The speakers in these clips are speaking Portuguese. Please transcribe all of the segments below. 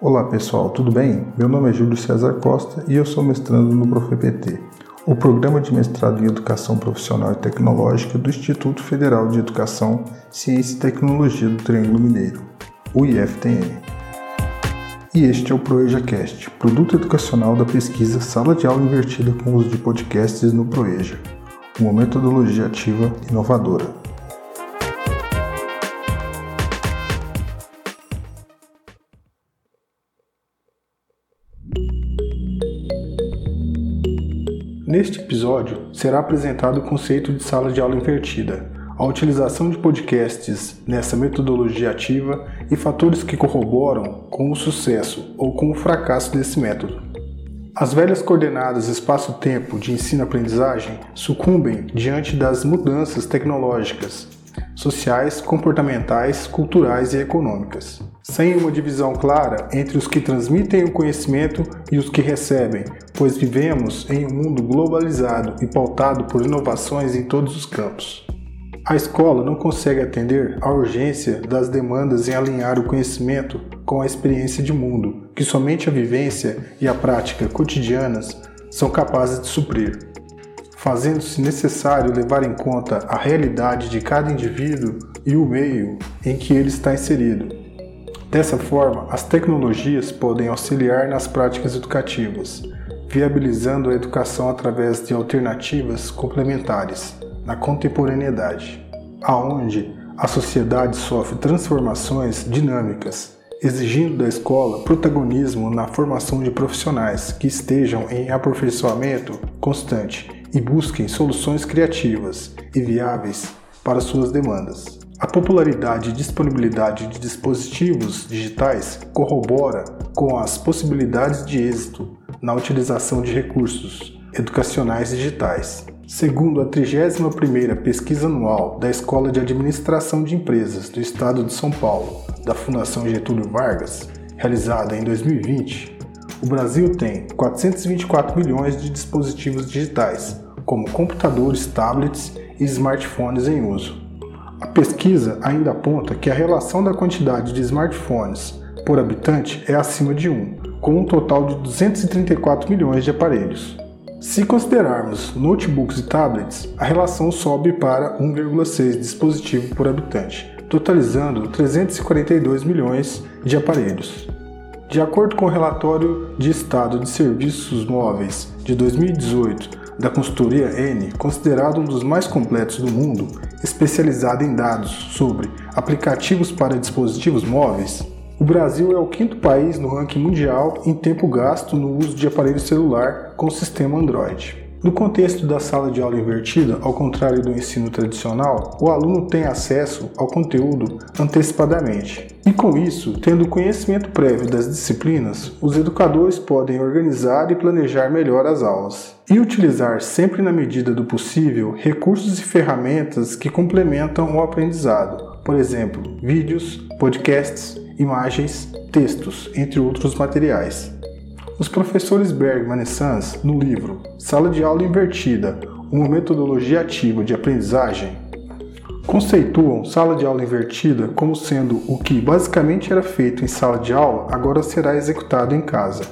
Olá pessoal, tudo bem? Meu nome é Júlio César Costa e eu sou mestrando no ProfEPT, o programa de mestrado em Educação Profissional e Tecnológica do Instituto Federal de Educação, Ciência e Tecnologia do Triângulo Mineiro, o IFTM. E este é o ProEjaCast, produto educacional da pesquisa Sala de Aula Invertida com uso de podcasts no ProEja, uma metodologia ativa inovadora. Neste episódio será apresentado o conceito de sala de aula invertida, a utilização de podcasts nessa metodologia ativa e fatores que corroboram com o sucesso ou com o fracasso desse método. As velhas coordenadas espaço-tempo de ensino-aprendizagem sucumbem diante das mudanças tecnológicas, sociais, comportamentais, culturais e econômicas sem uma divisão clara entre os que transmitem o conhecimento e os que recebem, pois vivemos em um mundo globalizado e pautado por inovações em todos os campos. A escola não consegue atender à urgência das demandas em alinhar o conhecimento com a experiência de mundo, que somente a vivência e a prática cotidianas são capazes de suprir, fazendo-se necessário levar em conta a realidade de cada indivíduo e o meio em que ele está inserido Dessa forma, as tecnologias podem auxiliar nas práticas educativas, viabilizando a educação através de alternativas complementares na contemporaneidade, aonde a sociedade sofre transformações dinâmicas, exigindo da escola protagonismo na formação de profissionais que estejam em aperfeiçoamento constante e busquem soluções criativas e viáveis para suas demandas. A popularidade e disponibilidade de dispositivos digitais corrobora com as possibilidades de êxito na utilização de recursos educacionais digitais. Segundo a 31ª pesquisa anual da Escola de Administração de Empresas do Estado de São Paulo, da Fundação Getúlio Vargas, realizada em 2020, o Brasil tem 424 milhões de dispositivos digitais, como computadores, tablets e smartphones em uso. A pesquisa ainda aponta que a relação da quantidade de smartphones por habitante é acima de 1, com um total de 234 milhões de aparelhos. Se considerarmos notebooks e tablets, a relação sobe para 1,6 dispositivo por habitante, totalizando 342 milhões de aparelhos. De acordo com o relatório de estado de serviços móveis de 2018 da consultoria N, considerado um dos mais completos do mundo, especializado em dados sobre aplicativos para dispositivos móveis, o Brasil é o quinto país no ranking mundial em tempo gasto no uso de aparelho celular com sistema Android. No contexto da sala de aula invertida, ao contrário do ensino tradicional, o aluno tem acesso ao conteúdo antecipadamente. E com isso, tendo conhecimento prévio das disciplinas, os educadores podem organizar e planejar melhor as aulas. E utilizar sempre na medida do possível recursos e ferramentas que complementam o aprendizado, por exemplo, vídeos, podcasts, imagens, textos, entre outros materiais. Os professores Bergman e Sans, no livro Sala de Aula Invertida Uma Metodologia Ativa de Aprendizagem, conceituam sala de aula invertida como sendo o que basicamente era feito em sala de aula agora será executado em casa,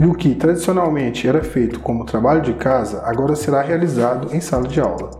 e o que tradicionalmente era feito como trabalho de casa agora será realizado em sala de aula.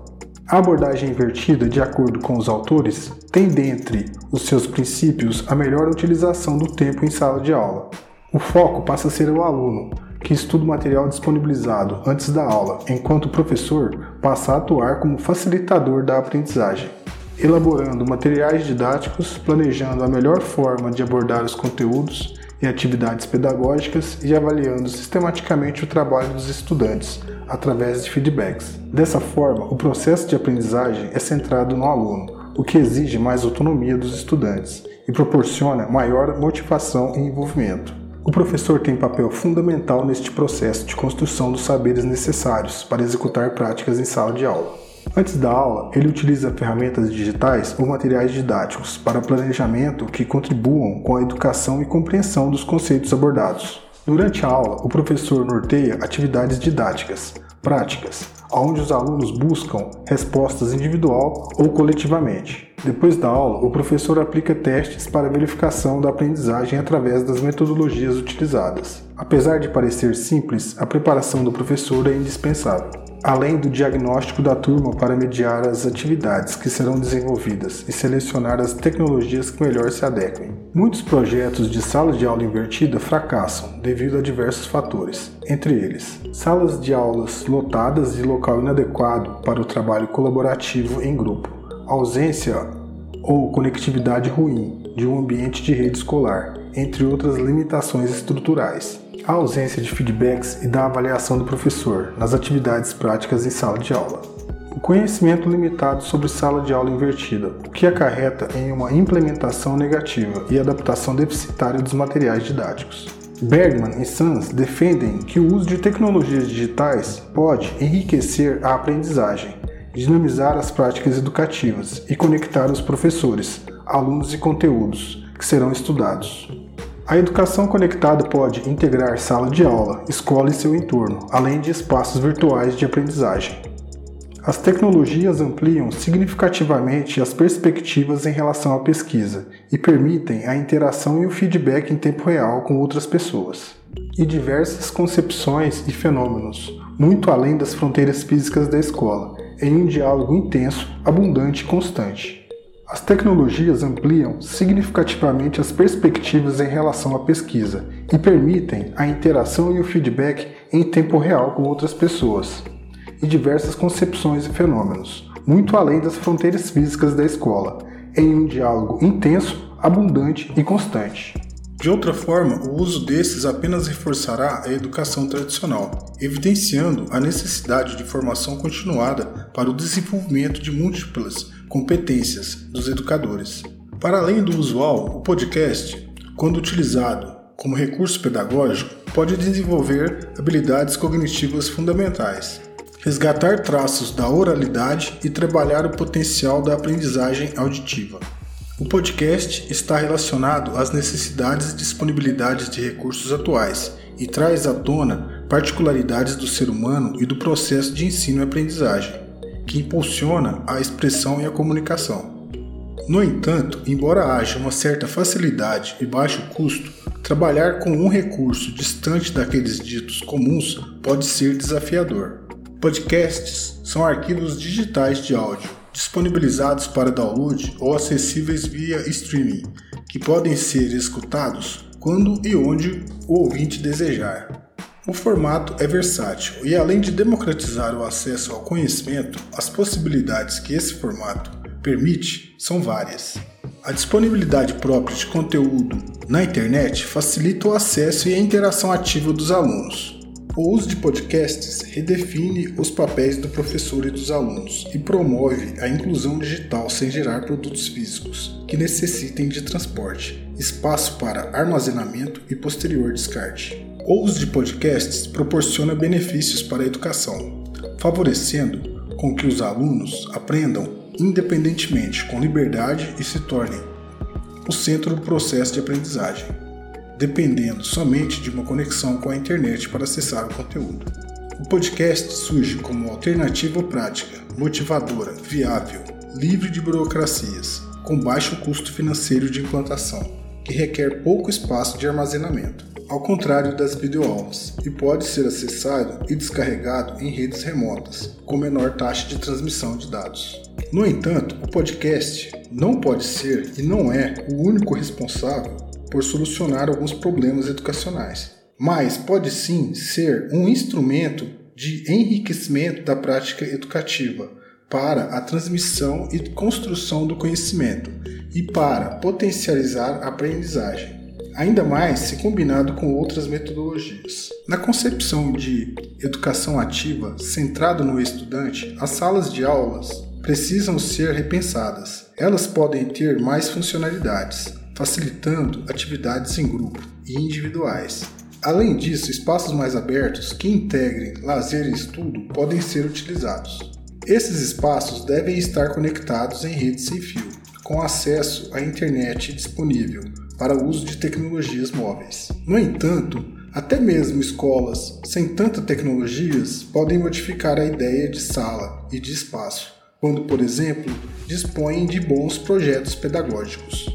A abordagem invertida, de acordo com os autores, tem dentre os seus princípios a melhor utilização do tempo em sala de aula, o foco passa a ser o aluno, que estuda o material disponibilizado antes da aula, enquanto o professor passa a atuar como facilitador da aprendizagem, elaborando materiais didáticos, planejando a melhor forma de abordar os conteúdos e atividades pedagógicas e avaliando sistematicamente o trabalho dos estudantes através de feedbacks. Dessa forma, o processo de aprendizagem é centrado no aluno, o que exige mais autonomia dos estudantes e proporciona maior motivação e envolvimento. O professor tem papel fundamental neste processo de construção dos saberes necessários para executar práticas em sala de aula. Antes da aula, ele utiliza ferramentas digitais ou materiais didáticos para planejamento que contribuam com a educação e compreensão dos conceitos abordados. Durante a aula, o professor norteia atividades didáticas, práticas, onde os alunos buscam respostas individual ou coletivamente. Depois da aula, o professor aplica testes para verificação da aprendizagem através das metodologias utilizadas. Apesar de parecer simples, a preparação do professor é indispensável além do diagnóstico da turma para mediar as atividades que serão desenvolvidas e selecionar as tecnologias que melhor se adequem. Muitos projetos de sala de aula invertida fracassam devido a diversos fatores, entre eles, salas de aulas lotadas e local inadequado para o trabalho colaborativo em grupo, ausência ou conectividade ruim de um ambiente de rede escolar, entre outras limitações estruturais a ausência de feedbacks e da avaliação do professor nas atividades práticas em sala de aula. O conhecimento limitado sobre sala de aula invertida, o que acarreta em uma implementação negativa e adaptação deficitária dos materiais didáticos. Bergman e Sons defendem que o uso de tecnologias digitais pode enriquecer a aprendizagem, dinamizar as práticas educativas e conectar os professores, alunos e conteúdos que serão estudados. A educação conectada pode integrar sala de aula, escola e seu entorno, além de espaços virtuais de aprendizagem. As tecnologias ampliam significativamente as perspectivas em relação à pesquisa e permitem a interação e o feedback em tempo real com outras pessoas. E diversas concepções e fenômenos, muito além das fronteiras físicas da escola, em um diálogo intenso, abundante e constante. As tecnologias ampliam significativamente as perspectivas em relação à pesquisa e permitem a interação e o feedback em tempo real com outras pessoas, e diversas concepções e fenômenos, muito além das fronteiras físicas da escola, em um diálogo intenso, abundante e constante. De outra forma, o uso desses apenas reforçará a educação tradicional, evidenciando a necessidade de formação continuada para o desenvolvimento de múltiplas competências dos educadores. Para além do usual, o podcast, quando utilizado como recurso pedagógico, pode desenvolver habilidades cognitivas fundamentais, resgatar traços da oralidade e trabalhar o potencial da aprendizagem auditiva. O podcast está relacionado às necessidades e disponibilidades de recursos atuais e traz à tona particularidades do ser humano e do processo de ensino e aprendizagem que impulsiona a expressão e a comunicação. No entanto, embora haja uma certa facilidade e baixo custo, trabalhar com um recurso distante daqueles ditos comuns pode ser desafiador. Podcasts são arquivos digitais de áudio disponibilizados para download ou acessíveis via streaming, que podem ser escutados quando e onde o ouvinte desejar. O formato é versátil e, além de democratizar o acesso ao conhecimento, as possibilidades que esse formato permite são várias. A disponibilidade própria de conteúdo na internet facilita o acesso e a interação ativa dos alunos. O uso de podcasts redefine os papéis do professor e dos alunos e promove a inclusão digital sem gerar produtos físicos que necessitem de transporte, espaço para armazenamento e posterior descarte. O uso de podcasts proporciona benefícios para a educação, favorecendo com que os alunos aprendam independentemente, com liberdade e se tornem o centro do processo de aprendizagem, dependendo somente de uma conexão com a internet para acessar o conteúdo. O podcast surge como alternativa prática, motivadora, viável, livre de burocracias, com baixo custo financeiro de implantação, que requer pouco espaço de armazenamento ao contrário das videoaulas, e pode ser acessado e descarregado em redes remotas, com menor taxa de transmissão de dados. No entanto, o podcast não pode ser e não é o único responsável por solucionar alguns problemas educacionais, mas pode sim ser um instrumento de enriquecimento da prática educativa para a transmissão e construção do conhecimento e para potencializar a aprendizagem ainda mais se combinado com outras metodologias. Na concepção de educação ativa centrada no estudante, as salas de aulas precisam ser repensadas. Elas podem ter mais funcionalidades, facilitando atividades em grupo e individuais. Além disso, espaços mais abertos que integrem lazer e estudo podem ser utilizados. Esses espaços devem estar conectados em rede sem fio, com acesso à internet disponível para o uso de tecnologias móveis. No entanto, Até mesmo escolas sem tanta tecnologias podem modificar a ideia de sala e de espaço, quando, por exemplo, dispõem de bons projetos pedagógicos.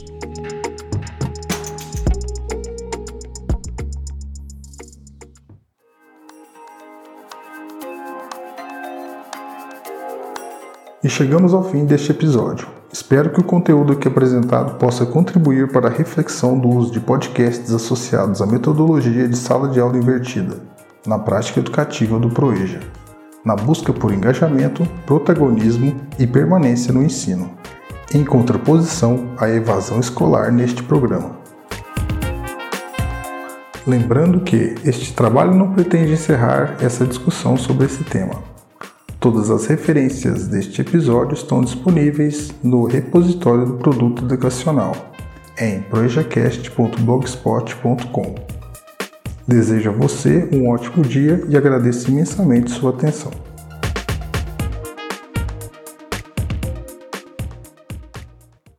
E chegamos ao fim deste episódio. Espero que o conteúdo aqui apresentado possa contribuir para a reflexão do uso de podcasts associados à metodologia de sala de aula invertida, na prática educativa do Proeja, na busca por engajamento, protagonismo e permanência no ensino, em contraposição à evasão escolar neste programa. Lembrando que este trabalho não pretende encerrar essa discussão sobre esse tema Todas as referências deste episódio estão disponíveis no repositório do produto educacional em projacast.blogspot.com. Desejo a você um ótimo dia e agradeço imensamente sua atenção.